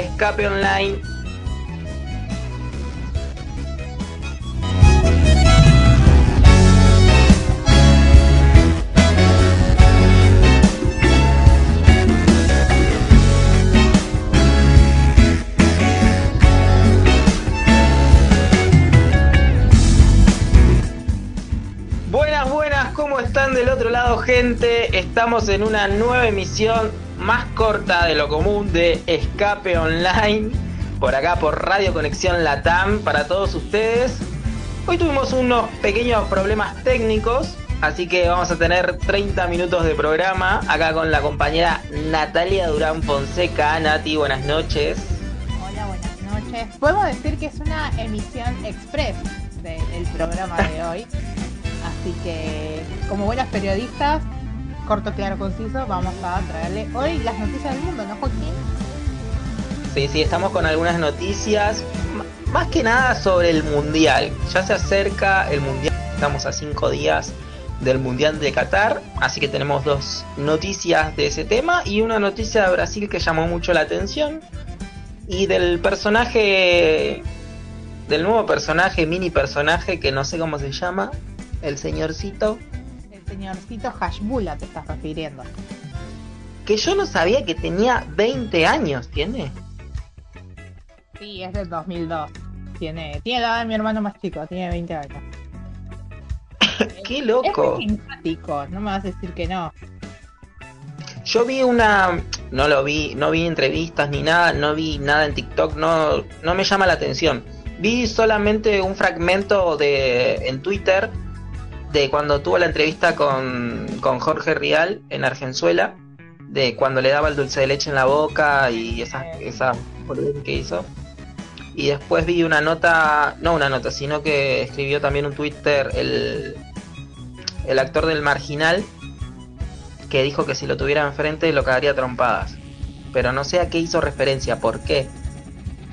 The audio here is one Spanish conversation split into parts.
Escape Online. Buenas, buenas, ¿cómo están del otro lado gente? Estamos en una nueva emisión más corta de lo común de Escape Online, por acá por Radio Conexión Latam para todos ustedes. Hoy tuvimos unos pequeños problemas técnicos, así que vamos a tener 30 minutos de programa acá con la compañera Natalia Durán Fonseca. Nati, buenas noches. Hola, buenas noches. Podemos decir que es una emisión express del programa de hoy. Así que, como buenas periodistas, corto, claro, conciso, vamos a traerle hoy las noticias del mundo, ¿no, Joaquín? Sí, sí, estamos con algunas noticias, más que nada sobre el Mundial. Ya se acerca el Mundial, estamos a cinco días del Mundial de Qatar, así que tenemos dos noticias de ese tema y una noticia de Brasil que llamó mucho la atención y del personaje, del nuevo personaje, mini personaje que no sé cómo se llama, el señorcito. Señorcito Hashbula te estás refiriendo. Que yo no sabía que tenía 20 años, ¿tiene? Sí, es del 2002. Tiene, tiene la edad de mi hermano más chico, tiene 20 años. ¡Qué loco! Es simpático, no me vas a decir que no. Yo vi una, no lo vi, no vi entrevistas ni nada, no vi nada en TikTok, no, no me llama la atención. Vi solamente un fragmento de en Twitter de cuando tuvo la entrevista con, con Jorge Rial en Argenzuela, de cuando le daba el dulce de leche en la boca y esa, esa que hizo. Y después vi una nota, no una nota, sino que escribió también un Twitter el, el actor del Marginal, que dijo que si lo tuviera enfrente lo cagaría trompadas. Pero no sé a qué hizo referencia, por qué.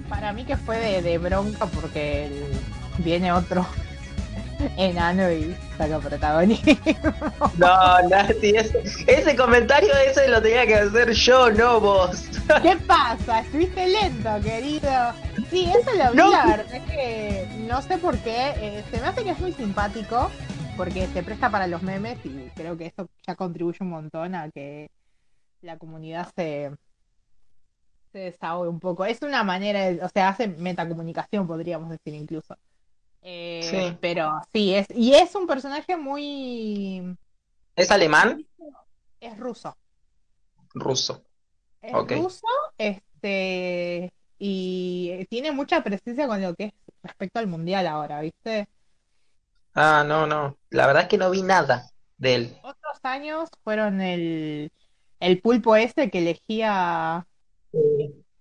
Para mí que fue de, de bronca porque viene otro enano y saca protagonismo. No, Nati, ese, ese comentario ese lo tenía que hacer yo, no vos. ¿Qué pasa? Estuviste lento, querido. Sí, eso lo vi, No. la verdad es que no sé por qué. eh, se me hace que es muy simpático porque se presta para los memes y creo que eso ya contribuye un montón a que la comunidad se, se desahogue un poco. Es una manera, de- o sea, hace metacomunicación, podríamos decir incluso. Eh, Sí. Pero sí, es, y es un personaje muy... ¿Es alemán? es ruso. Ruso. Es ruso, este, y tiene mucha presencia con lo que es respecto al mundial ahora, ¿viste? Ah, no, no. La verdad es que no vi nada de él. Otros años fueron el, el pulpo este que elegía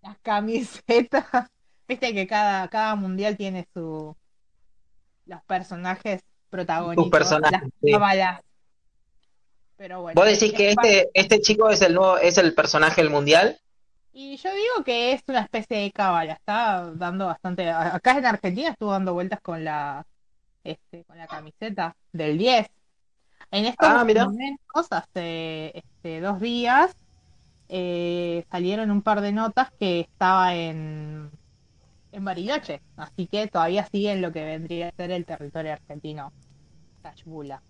las camisetas. Viste que cada, cada mundial tiene su los personajes protagónicos, personajes, las sí. Pero bueno. ¿Vos decís que este, este chico es el nuevo, es el personaje del mundial? Y yo digo que es una especie de cábala, está dando bastante. Acá en Argentina estuvo dando vueltas con la este, con la camiseta del 10. En estos Ah, momentos, hace este, dos días, eh, salieron un par de notas que estaba en, en Bariloche, así que todavía sigue en lo que vendría a ser el territorio argentino. Tachbula.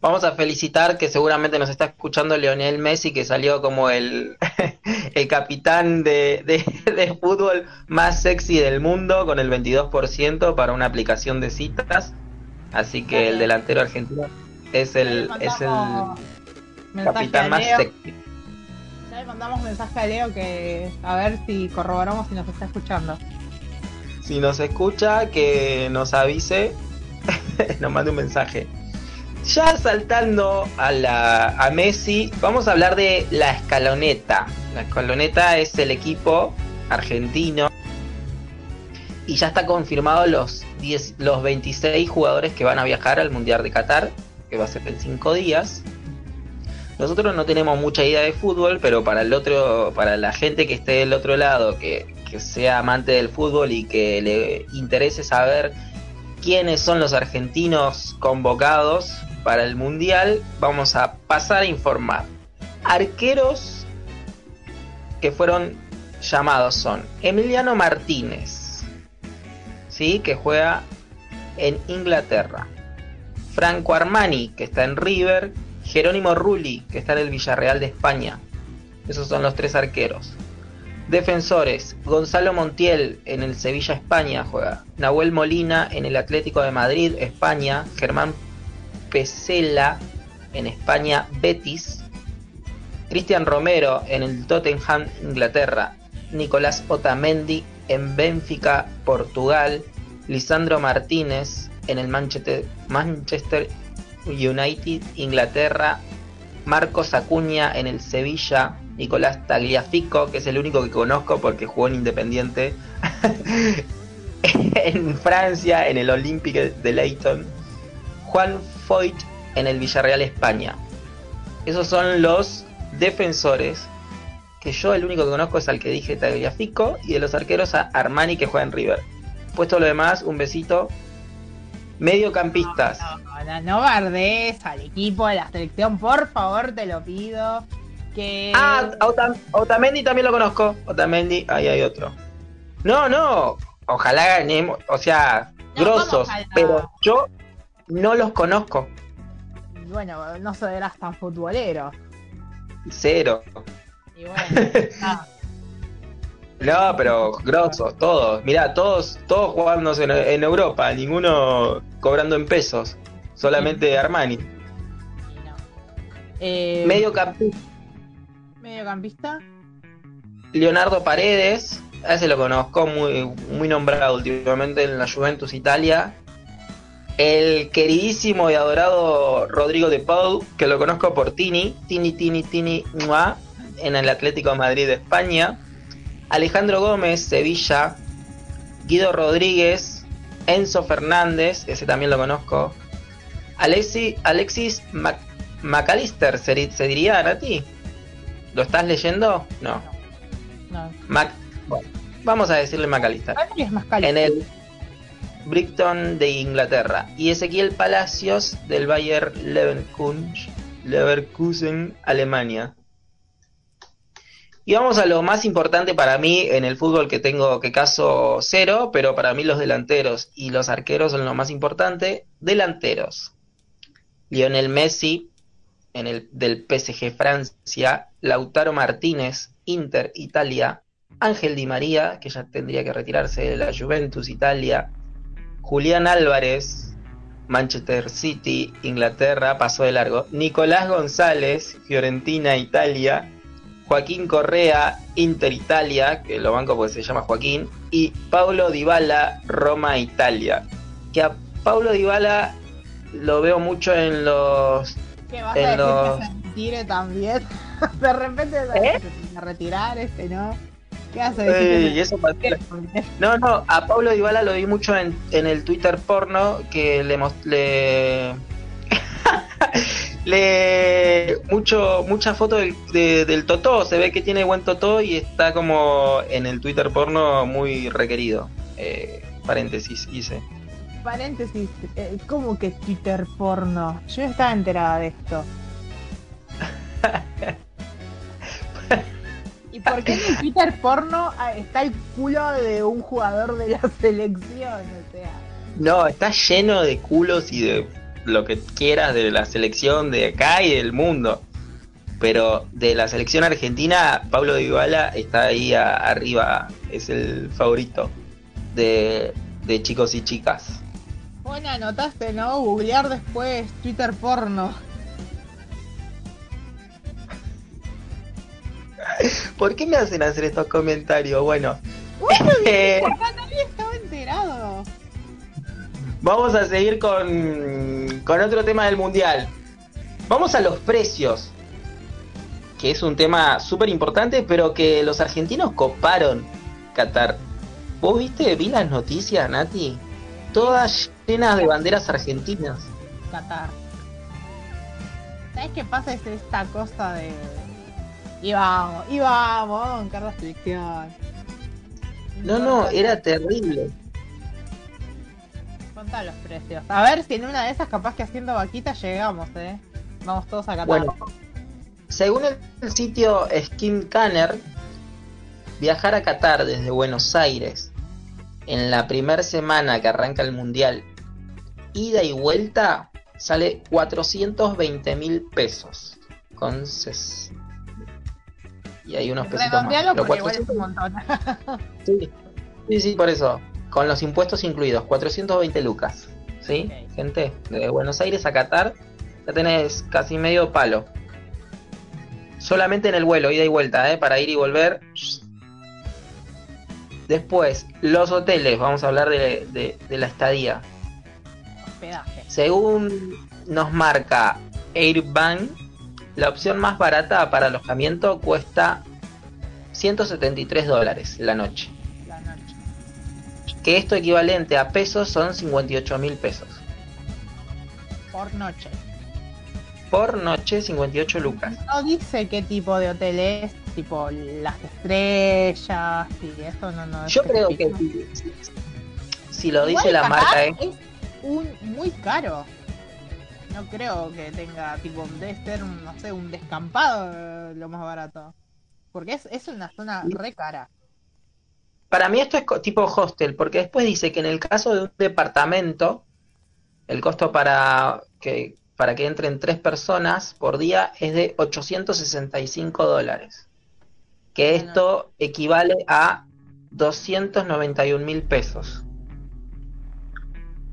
Vamos a felicitar que seguramente nos está escuchando Lionel Messi, que salió como el, el capitán de, de- de fútbol más sexy del mundo, con el 22% para una aplicación de citas. Así que el delantero argentino es el, es el capitán más sexy. Mandamos mensaje a Leo que a ver si corroboramos si nos está escuchando. Si nos escucha, que nos avise, nos mande un mensaje. Ya saltando a, la, a Messi, vamos a hablar de la escaloneta. La escaloneta es el equipo argentino y ya está confirmado los, 10, los 26 jugadores que van a viajar al Mundial de Qatar, que va a ser en 5 días. Nosotros no tenemos mucha idea de fútbol, pero para el otro, para la gente que esté del otro lado, que, que sea amante del fútbol y que le interese saber quiénes son los argentinos convocados para el mundial, vamos a pasar a informar. Arqueros que fueron llamados son Emiliano Martínez, ¿sí? que juega en Inglaterra. Franco Armani, que está en River. Jerónimo Rulli, que está en el Villarreal de España. Esos son los tres arqueros. Defensores, Gonzalo Montiel en el Sevilla España juega. Nahuel Molina en el Atlético de Madrid, España. Germán Pesela en España, Betis. Cristian Romero en el Tottenham, Inglaterra. Nicolás Otamendi en Benfica, Portugal. Lisandro Martínez en el Manchester, Manchester United, Inglaterra. Marcos Acuña en el Sevilla. Nicolás Tagliafico, que es el único que conozco porque jugó en Independiente. en Francia, en el Olympique de Leyton. Juan Foyt en el Villarreal España. Esos son los defensores. Que yo el único que conozco es al que dije Tagliafico. Y de los arqueros a Armani que juega en River. Puesto lo demás, un besito. Mediocampistas. No, no, no, bardes al equipo de la selección, por favor, te lo pido. Que... Ah, Otam- Otamendi también lo conozco. Otamendi, ahí hay otro. No, no. Ojalá ganemos. O sea, No, grosos. Pero yo no los conozco. Bueno, no serás tan futbolero. Cero. Y bueno, No, pero grosos, todos. Mirá, todos, todos jugándose en, en Europa, ninguno cobrando en pesos. Solamente Armani. Eh, Mediocampista, mediocampista. Leonardo Paredes. A ese lo conozco, muy, muy nombrado últimamente en la Juventus Italia. El queridísimo y adorado Rodrigo de Paul, que lo conozco por Tini, Tini, Tini, Tini, Mua, en el Atlético de Madrid de España. Alejandro Gómez, Sevilla. Guido Rodríguez, Enzo Fernández, ese también lo conozco. Alexi, Alexis Mac- McAllister, ¿se, se diría a ti? ¿Lo estás leyendo? No. No. Mac- bueno, vamos a decirle McAllister. Es. En el Brighton de Inglaterra. Y Ezequiel Palacios del Bayer Leverkusen, Leverkusen, Alemania. Y vamos a lo más importante para mí en el fútbol que tengo que caso cero, pero para mí los delanteros y los arqueros son lo más importante. Delanteros. Lionel Messi en el del PSG Francia, Lautaro Martínez, Inter Italia, Ángel Di María, que ya tendría que retirarse de la Juventus Italia, Julián Álvarez, Manchester City, Inglaterra, pasó de largo, Nicolás González, Fiorentina, Italia, Joaquín Correa, Inter Italia, que lo banco porque se llama Joaquín, y Paulo Dybala, Roma, Italia. Que a Paulo Dybala lo veo mucho en los ¿Qué vas en a decir los- que se retire también? De repente ¿Eh? que retirar este, ¿no? ¿Qué a decir? Ey, que eso? No, no, a Pablo Dybala lo vi mucho en, en el Twitter porno que le le le mucho mucha foto del, de- del Totó, se ve que tiene buen Totó y está como en el Twitter porno muy requerido. Eh, paréntesis hice. Paréntesis, eh, ¿cómo que Twitter porno? Yo no estaba enterada de esto. ¿Y por qué en el Twitter porno ah, está el culo de un jugador de la selección? O sea, No, está lleno de culos y de lo que quieras de la selección de acá y del mundo. Pero de la selección argentina, Pablo Dybala está ahí a- arriba, es el favorito de, de chicos y chicas. bueno, anotaste, ¿no? Googlear después Twitter porno. ¿Por qué me hacen hacer estos comentarios? Bueno, eh, nadie estaba enterado. Vamos a seguir con, con otro tema del mundial. Vamos a los precios, que es un tema súper importante, pero que los argentinos coparon Qatar. ¿Vos viste? Vi las noticias, Nati. Todas llenas de banderas argentinas. Qatar. ¿Sabes qué pasa? Es esta cosa de. Y vamos, y vamos, vamos la selección. No, no, era terrible. Contá los precios. A ver si en una de esas, capaz que haciendo vaquita llegamos, eh. Vamos todos a Qatar. Bueno, según el sitio Skim Canner, viajar a Qatar desde Buenos Aires en la primera semana que arranca el mundial, ida y vuelta, sale 420 mil pesos. Con ses... Y hay unos pesitos más. Pero 400... un montón. sí. sí, sí, por eso. Con los impuestos incluidos, 420 lucas. ¿Sí? Gente, de Buenos Aires a Qatar, ya tenés casi medio palo. Solamente en el vuelo, ida y vuelta, ¿eh? para ir y volver. Después, los hoteles, vamos a hablar de, la estadía. Según nos marca Airbnb, la opción más barata para alojamiento cuesta 173 dólares. La noche. Que esto equivalente a pesos son 58 mil pesos. Por noche por noche 58 lucas. No dice qué tipo de hotel es, tipo las estrellas y eso no, no. Yo creo que si, lo dice la marca es... un muy caro. No creo que tenga tipo debe ser no sé un descampado lo más barato. Porque es, es una zona re cara. Para mí esto es tipo hostel, porque después dice que en el caso de un departamento, el costo para que para que entren tres personas por día es de 865 dólares. Que esto equivale a 291 mil pesos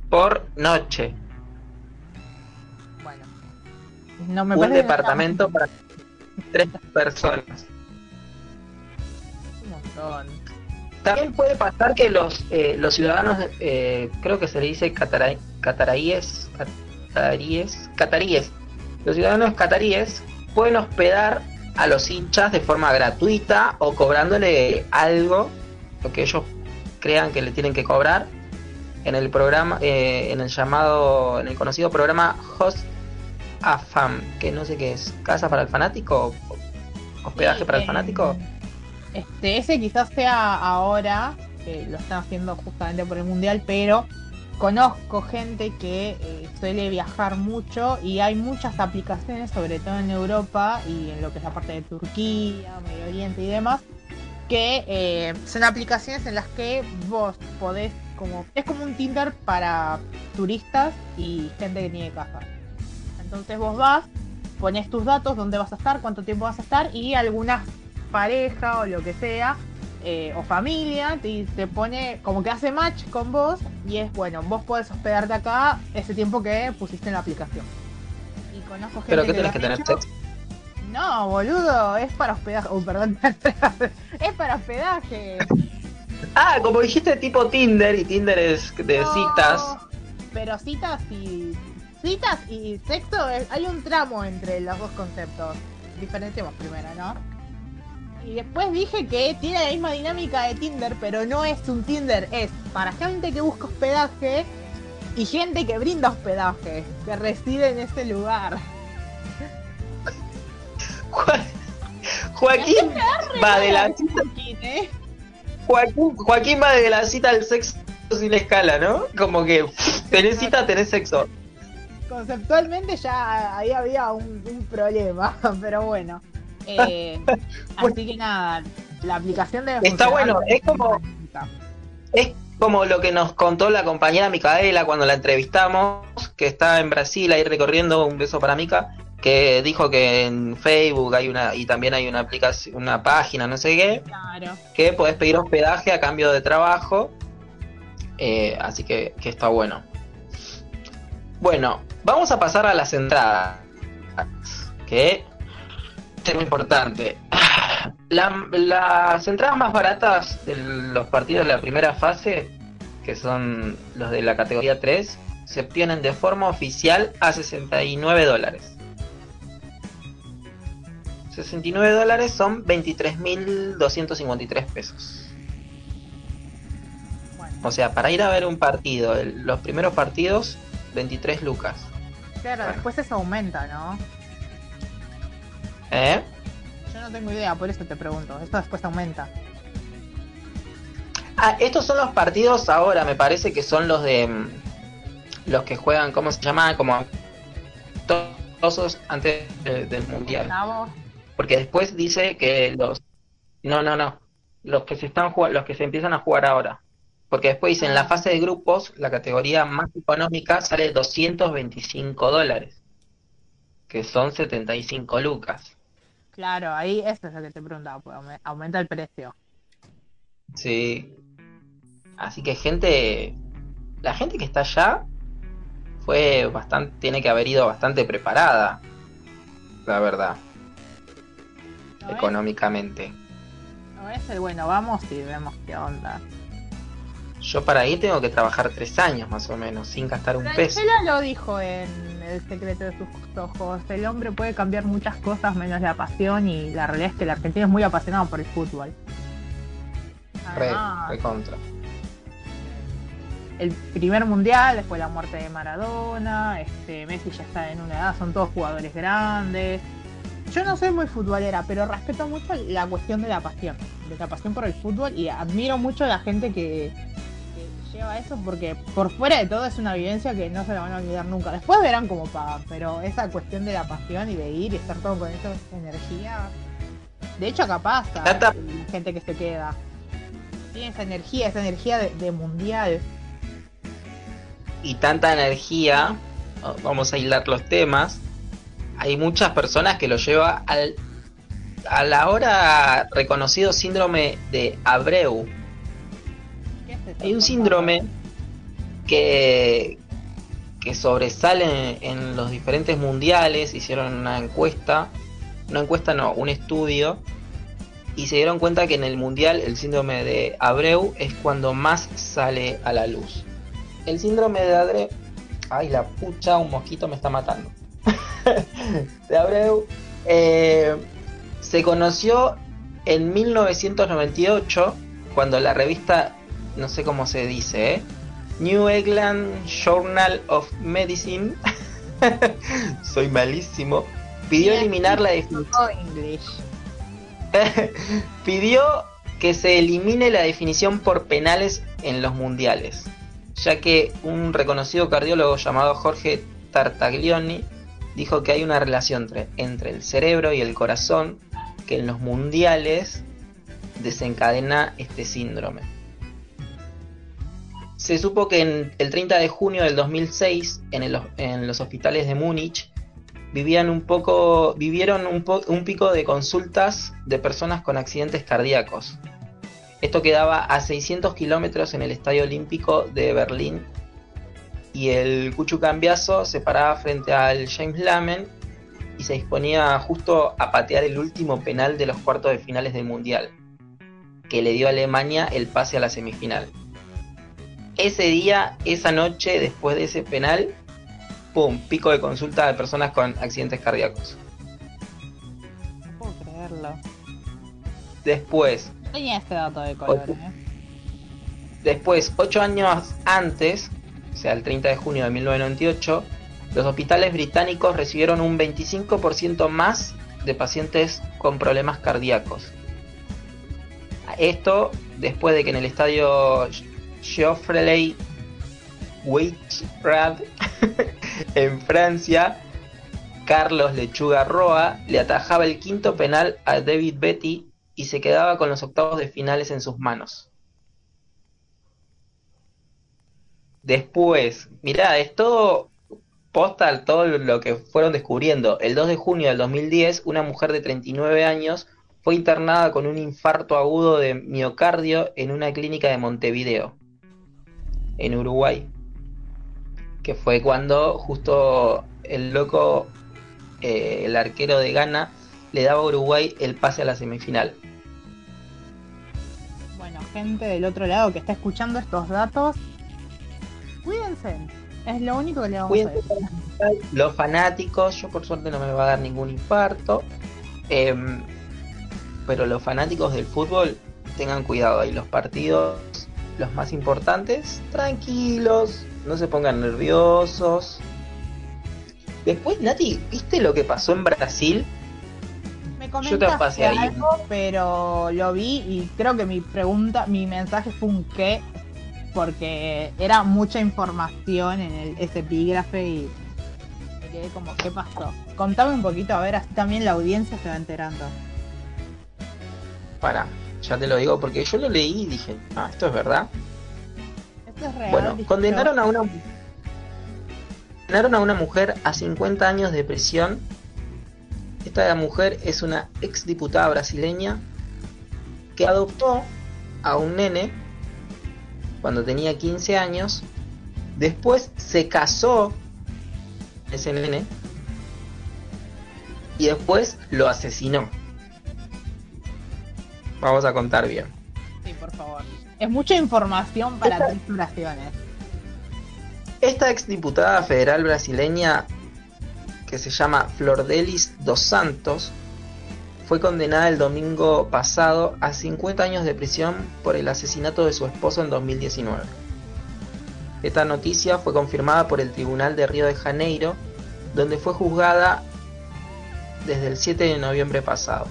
por noche. Bueno, no me un departamento para tres personas. Un montón. También puede pasar que los, eh, los ciudadanos, eh, creo que se le dice cataraíes, cataríes, cataríes. Los ciudadanos cataríes pueden hospedar a los hinchas de forma gratuita o cobrándole algo, lo que ellos crean que le tienen que cobrar, en el programa, eh, en el llamado, en el conocido programa Host AFAM, que no sé qué es, casa para el fanático, hospedaje para el eh, fanático. Este, ese quizás sea ahora, lo están haciendo justamente por el mundial, pero conozco gente que eh, suele viajar mucho y hay muchas aplicaciones, sobre todo en Europa y en lo que es la parte de Turquía, Medio Oriente y demás, que eh, son aplicaciones en las que vos podés como es como un Tinder para turistas y gente que tiene casa. Entonces vos vas, pones tus datos, dónde vas a estar, cuánto tiempo vas a estar y algunas pareja o lo que sea eh, o familia te, te, pone como que hace match con vos y es bueno, vos podés hospedarte acá ese tiempo que pusiste en la aplicación. Y conozco gente ¿Pero qué tenés que tener sexo? No, boludo, es para hospedaje. Oh, perdón, es para hospedaje. Ah, como dijiste tipo Tinder y Tinder es de citas. Pero citas y citas y sexo hay un tramo entre los dos conceptos. Diferenciemos primero, ¿no? Y después dije que tiene la misma dinámica de Tinder, pero no es un Tinder, es para gente que busca hospedaje y gente que brinda hospedaje, que reside en ese lugar. Joaquín va de la cita. ¿eh? Joaquín, va de la cita al sexo sin escala, ¿no? Como que tenés cita, tenés sexo. Conceptualmente ya ahí había un problema, pero bueno. Eh, así que nada, la aplicación de Está bueno, es como. Es como lo que nos contó la compañera Micaela cuando la entrevistamos, que está en Brasil ahí recorriendo, un beso para Mica, que dijo que en Facebook hay una, y también hay una aplicación, una página, no sé qué, que puedes pedir hospedaje a cambio de trabajo. Eh, así que, que está bueno. Bueno, vamos a pasar a las entradas. Que muy importante. las entradas más baratas de los partidos de la primera fase, que son los de la categoría 3, se obtienen de forma oficial a 69 dólares. 69 dólares son 23.253 pesos. O sea, para ir a ver un partido, los primeros partidos, 23 lucas. Claro, después eso aumenta, ¿no? ¿Eh? Yo no tengo idea, por eso te pregunto. Esto después aumenta. Ah, estos son los partidos ahora, me parece que son los de mm, los que juegan, ¿cómo se llama? Como todos antes del mundial. Porque después dice que los no, no, no. los que se están los que se empiezan a jugar ahora. Porque después dice, en la fase de grupos, la categoría más económica sale 225 dólares, que son 75 lucas. Claro, ahí eso es lo que te preguntaba, pues aumenta el precio. Sí. Así que gente, la gente que está allá fue bastante, tiene que haber ido bastante preparada, la verdad, económicamente. No es el bueno, vamos y vemos qué onda. Yo para ahí tengo que trabajar tres años más o menos, sin gastar un peso. Él lo dijo en El secreto de sus ojos. El hombre puede cambiar muchas cosas menos la pasión y la realidad es que el argentino es muy apasionado por el fútbol. re, re contra. El primer mundial, después la muerte de Maradona, este Messi ya está en una edad, son todos jugadores grandes. Yo no soy muy futbolera, pero respeto mucho la cuestión de la pasión, de la pasión por el fútbol y admiro mucho a la gente que, lleva eso porque por fuera de todo es una vivencia que no se la van a olvidar nunca. Después verán cómo pagan, pero esa cuestión de la pasión y de ir y estar todo con esa energía. De hecho, acá pasa la gente que se queda. Tiene esa energía, esa energía de, mundial. Y tanta energía, vamos a hilar los temas. Hay muchas personas que lo lleva al a la hora reconocido síndrome de Abreu, hay un síndrome que, que sobresale en, los diferentes mundiales, hicieron una encuesta, una encuesta no, un estudio, y se dieron cuenta que en el mundial el síndrome de Abreu es cuando más sale a la luz. El síndrome de Abreu, ay la pucha, un mosquito me está matando. de Abreu eh, se conoció en 1998 cuando la revista no sé cómo se dice, ¿eh? New England Journal of Medicine, soy malísimo, pidió eliminar la definición. pidió que se elimine la definición por penales en los mundiales, ya que un reconocido cardiólogo llamado Jorge Tartaglioni dijo que hay una relación entre, entre el cerebro y el corazón que en los mundiales desencadena este síndrome. Se supo que en el 30 de junio del 2006, en, los hospitales de Múnich, vivían un poco, vivieron un, un pico de consultas de personas con accidentes cardíacos. Esto quedaba a 600 kilómetros en el Estadio Olímpico de Berlín y el Cuchu Cambiazo se paraba frente al James Lamen y se disponía justo a patear el último penal de los cuartos de finales del Mundial, que le dio a Alemania el pase a la semifinal ese día, esa noche, después de ese penal, ¡pum! Pico de consulta de personas con accidentes cardíacos. No puedo creerlo. Después. Tenía este dato de color, ¿eh? Después, ocho años antes, o sea, el 30 de junio de 1998, los hospitales británicos recibieron un 25% más de pacientes con problemas cardíacos. Esto después de que en el estadio Geoffrey Weichrat en Francia, Carlos Lechuga Roa le atajaba el quinto penal a David Betty y se quedaba con los octavos de finales en sus manos. Después, mirá, es todo posta todo lo que fueron descubriendo. El 2 de junio del 2010, una mujer de 39 años fue internada con un infarto agudo de miocardio en una clínica de Montevideo en Uruguay, que fue cuando justo el loco, eh, el arquero de Ghana, le daba a Uruguay el pase a la semifinal. Bueno, gente del otro lado que está escuchando estos datos, cuídense. Es lo único que le vamos a decir. Los fanáticos, yo por suerte no me va a dar ningún infarto. Em, pero los fanáticos del fútbol tengan cuidado ahí los partidos los más importantes, tranquilos, no se pongan nerviosos. Después, Nati, ¿viste lo que pasó en Brasil? Me comentaste algo, pero lo vi y creo que mi pregunta, mi mensaje fue un qué, porque era mucha información en el, ese epígrafe y me quedé como, ¿qué pasó? Contame un poquito, a ver, así también la audiencia se va enterando. Para, Ya te lo digo porque yo lo leí y dije, ah, esto es verdad. Esto es real. Bueno, condenaron yo. a una condenaron a una mujer a 50 años de prisión. Esta mujer es una exdiputada brasileña que adoptó a un nene cuando tenía 15 años. Después se casó ese nene y después lo asesinó. Vamos a contar bien. Sí, por favor. Es mucha información para tres oraciones. Esta exdiputada federal brasileña, que se llama Flordelis dos Santos, fue condenada el domingo pasado a 50 años de prisión por el asesinato de su esposo en 2019. Esta noticia fue confirmada por el Tribunal de Río de Janeiro, donde fue juzgada desde el 7 de noviembre pasado.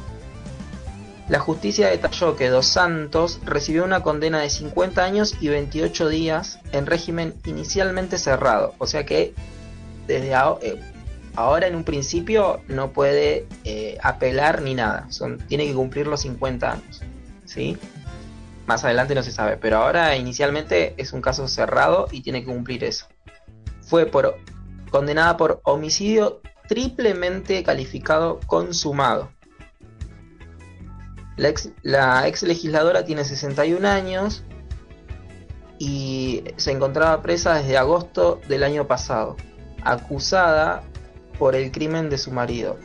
La justicia detalló que Dos Santos recibió una condena de 50 años y 28 días en régimen inicialmente cerrado, o sea que desde eh, ahora en un principio no puede eh, apelar ni nada, Son, tiene que cumplir los 50 años, ¿sí? Más adelante no se sabe, pero ahora inicialmente es un caso cerrado y tiene que cumplir eso. Fue por, condenada por homicidio triplemente calificado consumado. La ex, la ex legisladora tiene 61 años y se encontraba presa desde agosto del año pasado, acusada por el crimen de su marido.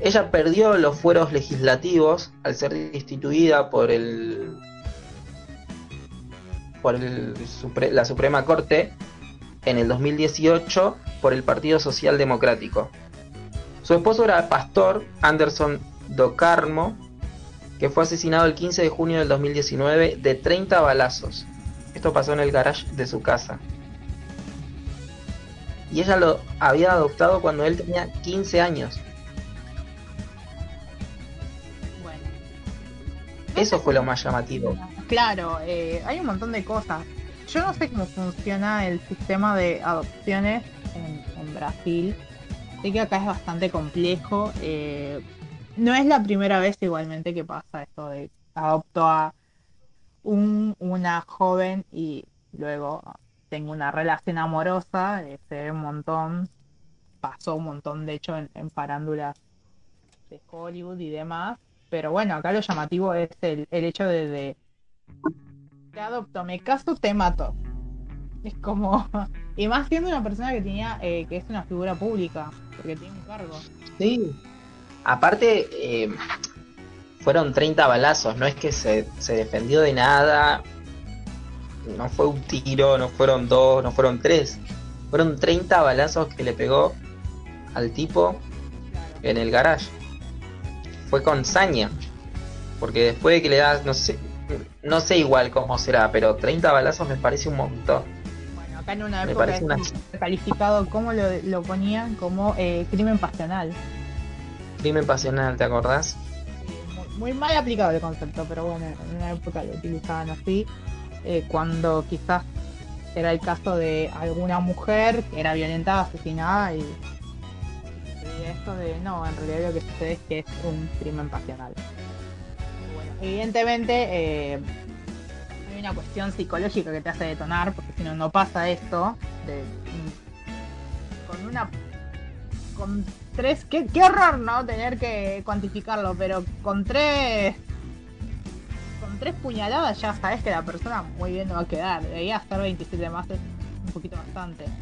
Ella perdió los fueros legislativos al ser destituida por el por la Suprema Corte en el 2018 por el Partido Social Democrático. Su esposo era pastor Anderson Do Carmo, que fue asesinado el 15 de junio del 2019 de 30 balazos. Esto pasó en el garage de su casa. Y ella lo había adoptado cuando él tenía 15 años. Bueno. Eso fue lo más llamativo. Claro, eh, hay un montón de cosas. Yo no sé cómo funciona el sistema de adopciones en, en Brasil. Sé que acá es bastante complejo. eh, no es la primera vez igualmente que pasa esto de adopto a un, una joven y luego tengo una relación amorosa. se ve un montón. Pasó un montón, de hecho, en, en farándulas de Hollywood y demás. Pero bueno, acá lo llamativo es el, el hecho de, de te adopto, me caso, te mato. Es como. Y más siendo una persona que tenía, eh, que es una figura pública, porque tiene un cargo. Sí. Aparte, eh, fueron 30 balazos, no es que se, se defendió de nada. No fue un tiro, no fueron dos, no fueron tres. Fueron 30 balazos que le pegó al tipo en el garage. Fue con saña. Porque después de que le das, no sé, no sé igual cómo será, pero 30 balazos me parece un montón. Bueno, acá en una Me época parece una- calificado, como lo, lo ponían? Como eh, crimen pasional. Crimen pasional, ¿te acordás? Muy, mal aplicado el concepto, pero bueno, en una época lo utilizaban así. eh, cuando quizás era el caso de alguna mujer que era violentada, asesinada y, y esto de no, en realidad lo que sucede es que es un crimen pasional. Bueno, evidentemente eh, hay una cuestión psicológica que te hace detonar, porque si no, no pasa esto. De, mm, con una. Con tres. Qué, qué horror, ¿no? Tener que cuantificarlo, pero con tres. Con tres puñaladas ya sabes que la persona muy bien no va a quedar. Debería estar 27 más, es un poquito bastante.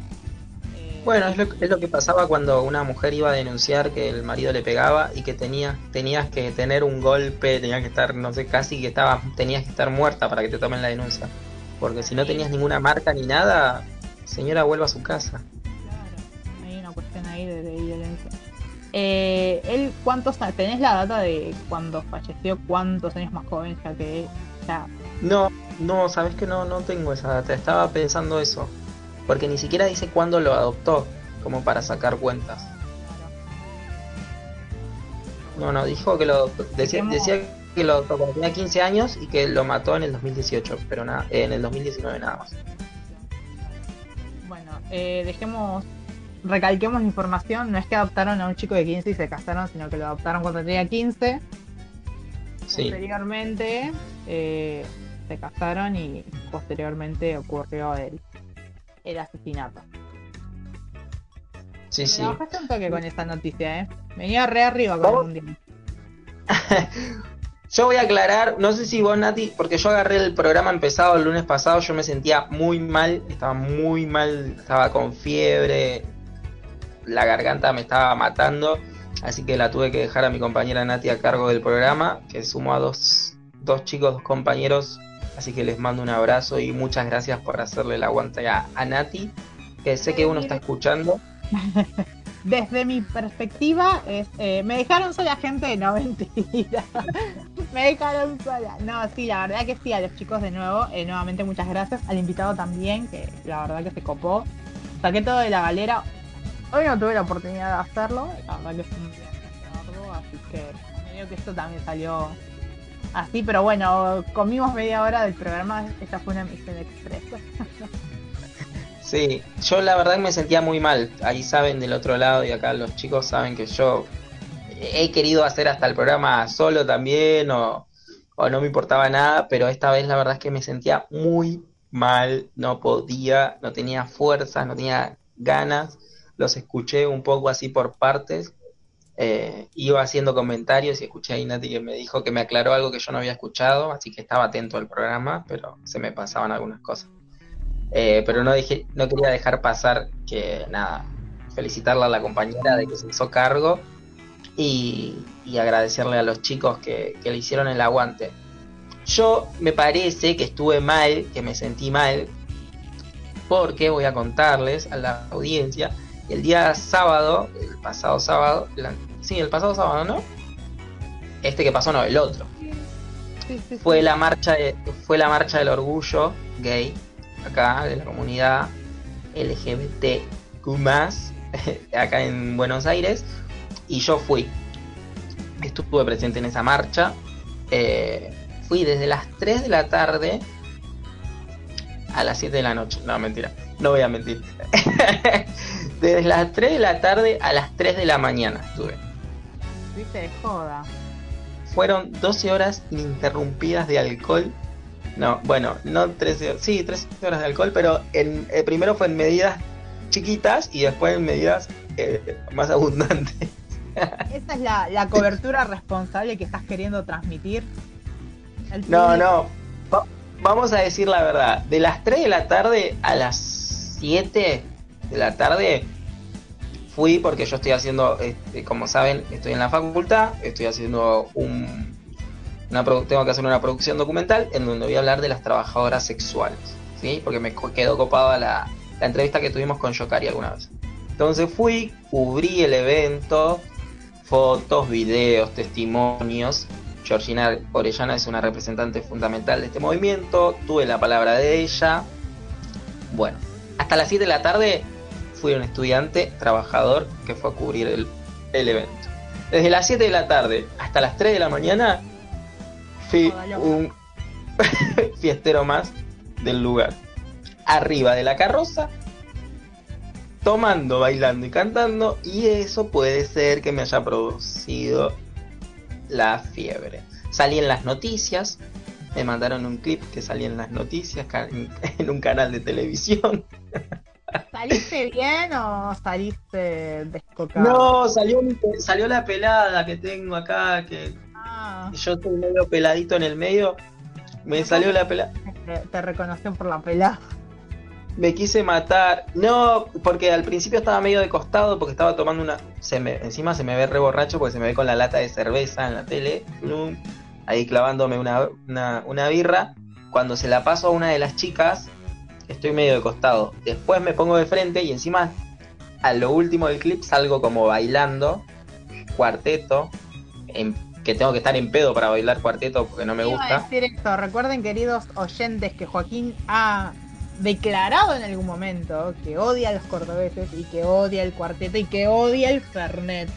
Eh, Bueno, es lo, es lo que pasaba cuando una mujer iba a denunciar que el marido le pegaba y que tenía, tenías que tener un golpe, tenías que estar, no sé, casi que estaba, tenías que estar muerta para que te tomen la denuncia. Porque si no tenías ninguna marca ni nada, señora vuelva a su casa. Claro, hay una cuestión ahí de, de. Eh, él, ¿cuántos tenés la data de cuando falleció? ¿Cuántos años más joven ya que él? Ya, No, no, sabes que no, no tengo esa data. Estaba pensando eso. Porque ni siquiera dice cuándo lo adoptó, como para sacar cuentas. No, no, dijo que lo decía, Dejemos- decía que lo adoptó cuando tenía 15 años y que lo mató en el 2018, pero nada, en el 2019 nada más. Bueno, eh, dejemos, recalquemos la información. No es que adoptaron a un chico de 15 y se casaron, sino que lo adoptaron cuando tenía 15. Posteriormente eh, se casaron y posteriormente ocurrió el, el asesinato. Sí, sí. bajaste un toque con esta noticia, ¿eh? Venía re arriba con el mundial. yo voy a aclarar, no sé si vos, Nati, porque yo agarré el programa empezado el lunes pasado, yo me sentía muy mal, estaba muy mal, estaba con fiebre, la garganta me estaba matando, así que la tuve que dejar a mi compañera Nati a cargo del programa, que sumó a dos, dos chicos, dos compañeros, así que les mando un abrazo y muchas gracias por hacerle el aguante a, a Nati, que sé que uno está escuchando. Desde mi perspectiva, es, eh, me dejaron sola gente, no mentira. me dejaron sola. No, sí, la verdad que sí, a los chicos de nuevo, eh, nuevamente muchas gracias. Al invitado también, que la verdad que se copó. Saqué todo de la galera. Hoy no tuve la oportunidad de hacerlo, la verdad que fue un día así que medio que esto también salió así, pero bueno, comimos media hora del programa, esta fue una misión express. Sí, yo la verdad me sentía muy mal. Ahí saben del otro lado y acá los chicos saben que yo he querido hacer hasta el programa solo también o, no me importaba nada, pero esta vez la verdad es que me sentía muy mal, no podía, no tenía fuerzas, no tenía ganas. Los escuché un poco así por partes. Eh, iba haciendo comentarios y escuché a Inati que me dijo que me aclaró algo que yo no había escuchado, así que estaba atento al programa, pero se me pasaban algunas cosas. Eh, pero no, dije, no quería dejar pasar que nada, felicitarla a la compañera de que se hizo cargo y, agradecerle a los chicos que, le hicieron el aguante. Yo me parece que estuve mal, que me sentí mal, porque voy a contarles a la audiencia, el día sábado, el pasado sábado, sí, el pasado sábado, ¿no? Este que pasó, no, el otro. fue la marcha fue la marcha del orgullo gay acá de la comunidad LGBTQ acá en Buenos Aires y yo fui. Estuve presente en esa marcha. Eh, fui desde las 3 de la tarde a las 7 de la noche. No, mentira. No voy a mentir. desde las 3 de la tarde a las 3 de la mañana estuve. Viste joda. Fueron 12 horas ininterrumpidas de alcohol no, bueno, no 13, sí, 13 horas de alcohol, pero en, eh, primero fue en medidas chiquitas y después en medidas eh, más abundantes. ¿Esa es la, cobertura responsable que estás queriendo transmitir? No, no. vamos a decir la verdad. De las 3 de la tarde a las 7 de la tarde fui porque yo estoy haciendo, este, como saben, estoy en la facultad, estoy haciendo un tengo que hacer una producción documental en donde voy a hablar de las trabajadoras sexuales, ¿sí? Porque me quedó copada la, la entrevista que tuvimos con Yokari alguna vez. Entonces fui, cubrí el evento, fotos, videos, testimonios. Georgina Orellana es una representante fundamental de este movimiento, tuve la palabra de ella. Bueno, hasta las 7 de la tarde fui un estudiante trabajador que fue a cubrir el, el evento. Desde las 7 de la tarde hasta las 3 de la mañana fui un fiestero más del lugar. Arriba de la carroza, tomando, bailando y cantando, y eso puede ser que me haya producido la fiebre. Salí en las noticias, me mandaron un clip que salí en las noticias en un canal de televisión. ¿Saliste bien o saliste descocado? No, salió, salió la pelada que tengo acá, que Ah. Yo estoy medio peladito en el medio. Me salió la pelada. Te, reconoció por la pelada. Me quise matar. No, porque al principio estaba medio de costado porque estaba tomando una. Se me, encima se me ve re borracho porque se me ve con la lata de cerveza en la tele. Ahí clavándome una, una birra. Cuando se la paso a una de las chicas, estoy medio de costado. Después me pongo de frente y encima a lo último del clip salgo como bailando, cuarteto, en que tengo que estar en pedo para bailar cuarteto porque no me gusta. decir esto. Recuerden, queridos oyentes, que Joaquín ha declarado en algún momento que odia a los cordobeses y que odia el cuarteto y que odia el Fernet.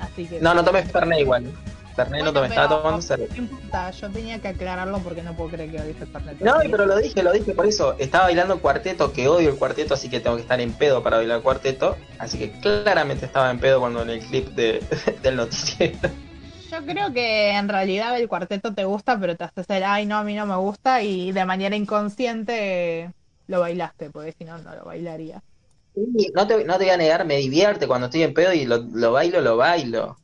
Así que. No, no tomes Fernet igual. Fernet no tomes, estaba tomando cerveza. yo tenía que aclararlo porque no puedo creer que el Fernet. No, pero lo dije, lo dije por eso. Estaba bailando cuarteto, que odio el cuarteto, así que tengo que estar en pedo para bailar cuarteto. Así que claramente estaba en pedo cuando en el clip de, del noticiero yo Yo creo que en realidad el cuarteto te gusta, pero te haces el, ay, no, a mí no me gusta, y de manera inconsciente lo bailaste, porque si no, no lo bailaría. no, te, no te voy a negar, me divierte cuando estoy en pedo y lo, lo bailo, lo bailo.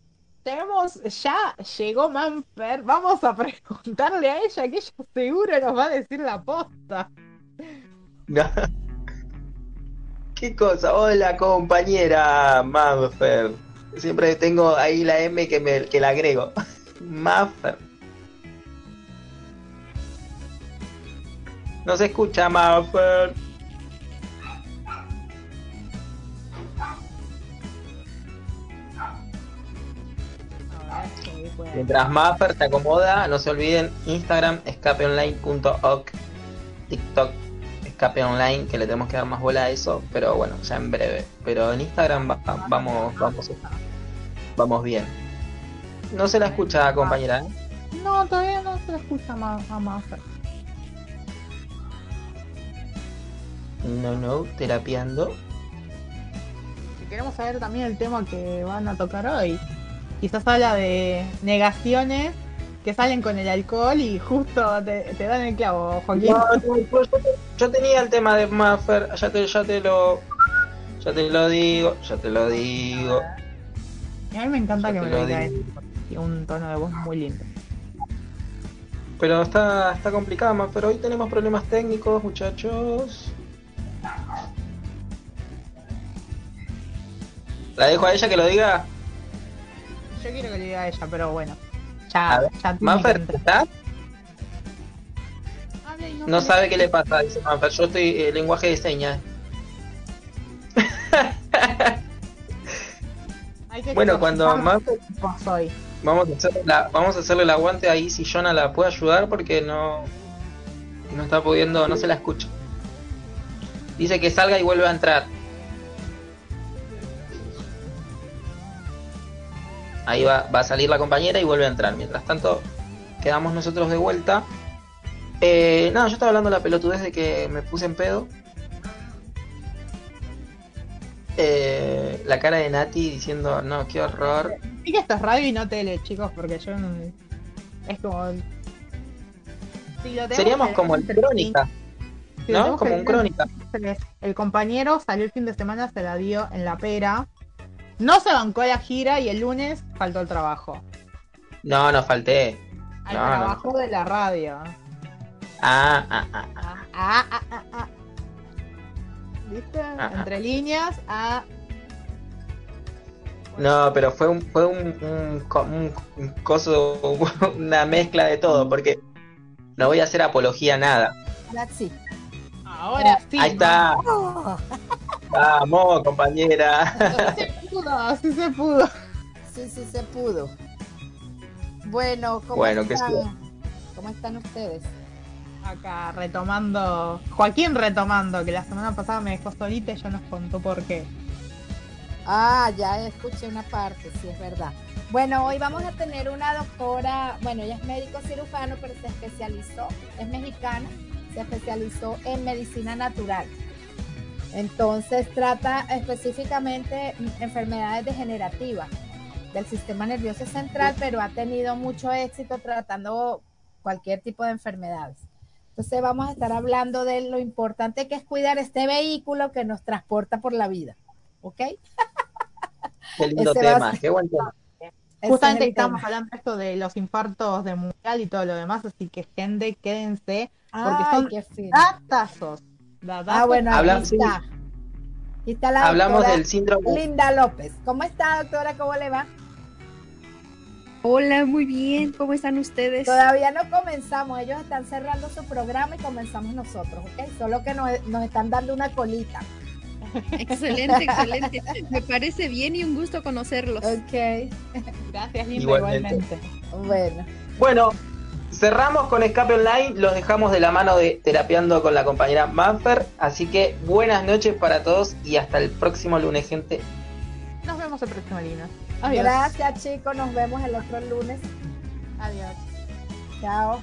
Tenemos, ya llegó Manfer, vamos a preguntarle a ella que ella seguro nos va a decir la posta. ¿Qué cosa? Hola compañera Manfer. Siempre tengo ahí la M que, me, que la agrego. Manfer. No se escucha Manfer. Mientras Maffer te acomoda, no se olviden Instagram, escapeonline.org, TikTok, escape online, que le tenemos que dar más bola a eso, pero bueno, ya en breve. Pero en Instagram vamos, vamos, vamos bien. No se la escucha, compañera. ¿eh? No, todavía no se la escucha más a Maffer. No, no, terapiando. Queremos saber también el tema que van a tocar hoy quizás habla de negaciones que salen con el alcohol y justo te, dan el clavo, Joaquín. Pues, yo tenía el tema de Maffer, ya te, ya te lo ya te lo digo, ya te lo digo. a mí me encanta que me lo diga y un tono de voz muy lindo. Pero está, está complicada, pero hoy tenemos problemas técnicos, muchachos. ¿La dejo a ella que lo diga? Yo quiero que le diga a ella, pero bueno. Ya, ya Manfer, ¿está? No, sabe qué le pasa, dice Manfer. Yo estoy en eh, lenguaje de señas. bueno, cuando Manfer... Vamos a, hacerle la, vamos a hacerle el aguante ahí si Jonah la puede ayudar porque no, no está pudiendo, no se la escucha. Dice que salga y vuelve a entrar. Ahí va, va a salir la compañera y vuelve a entrar. Mientras tanto, quedamos nosotros de vuelta. Eh, nada, yo estaba hablando de la pelotudez de que me puse en pedo. Eh, la cara de Nati diciendo, no, qué horror. Sí que esto es radio y no tele, chicos, porque yo no... Es como... Seríamos como el crónica. ¿No? Como un crónica. El compañero salió el fin de semana, se la dio en la pera. No se bancó la gira y el lunes faltó el trabajo. No, no falté. Al trabajo de la radio. Ah, ah, ah. Ah, ah, ah, ah. ah. ¿Viste? Ah, ah. Entre líneas, a. No, pero fue un, fue un, un, un, coso, una mezcla de todo, porque no voy a hacer apología a nada. Ahora sí. Ahora sí. Ahí está. Vamos, compañera. Sí se pudo, sí se pudo. Sí, sí se pudo. Bueno, ¿cómo están? ¿Cómo están ustedes? Acá retomando, Joaquín retomando, que la semana pasada me dejó solita y ya nos contó por qué. Ah, ya escuché una parte, sí, es verdad. Bueno, hoy vamos a tener una doctora, bueno, ella es médico cirujano, pero se especializó, es mexicana, se especializó en medicina natural. Entonces trata específicamente enfermedades degenerativas del sistema nervioso central, pero ha tenido mucho éxito tratando cualquier tipo de enfermedades. Entonces vamos a estar hablando de lo importante que es cuidar este vehículo que nos transporta por la vida. ¿Ok? Qué lindo tema, qué buen tema. Justamente estamos hablando de esto de los infartos de mundial y todo lo demás, así que gente, quédense, porque son datazos Ah, bueno, Hablamos, está. está la Hablamos del síndrome. Linda López. ¿Cómo está, doctora? ¿Cómo le va? Hola, muy bien. ¿Cómo están ustedes? Todavía no comenzamos. Ellos están cerrando su programa y comenzamos nosotros, ¿ok? Solo que nos, están dando una colita. Excelente, excelente. Me parece bien y un gusto conocerlos. Ok. Gracias, Linda, igualmente. Bueno. Bueno, Cerramos con Escape Online, los dejamos de la mano de Terapeando con la compañera Manfer, así que buenas noches para todos y hasta el próximo lunes, gente. Nos vemos el próximo lunes. Gracias chicos, nos vemos el otro lunes. Adiós. Chao.